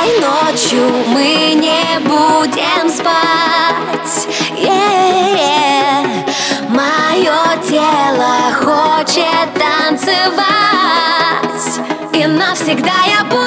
Этой ночью мы не будем спать. Yeah, Мое тело хочет танцевать. И навсегда я буду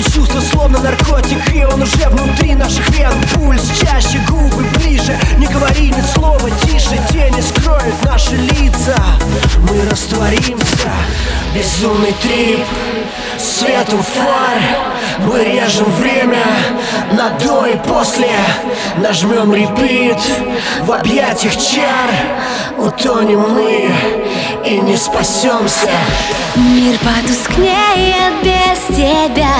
Это чувство словно наркотик И он уже внутри наших вен. Пульс чаще, губы ближе. Не говори ни слова тише Тени скроют наши лица. Мы растворимся Безумный трип Светом фар. Мы режем время На до и после. Нажмем репит В объятиях чар. Утонем мы И не спасемся. Мир потускнеет без тебя.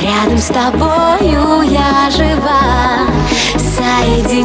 Рядом с тобою я жива. Сердца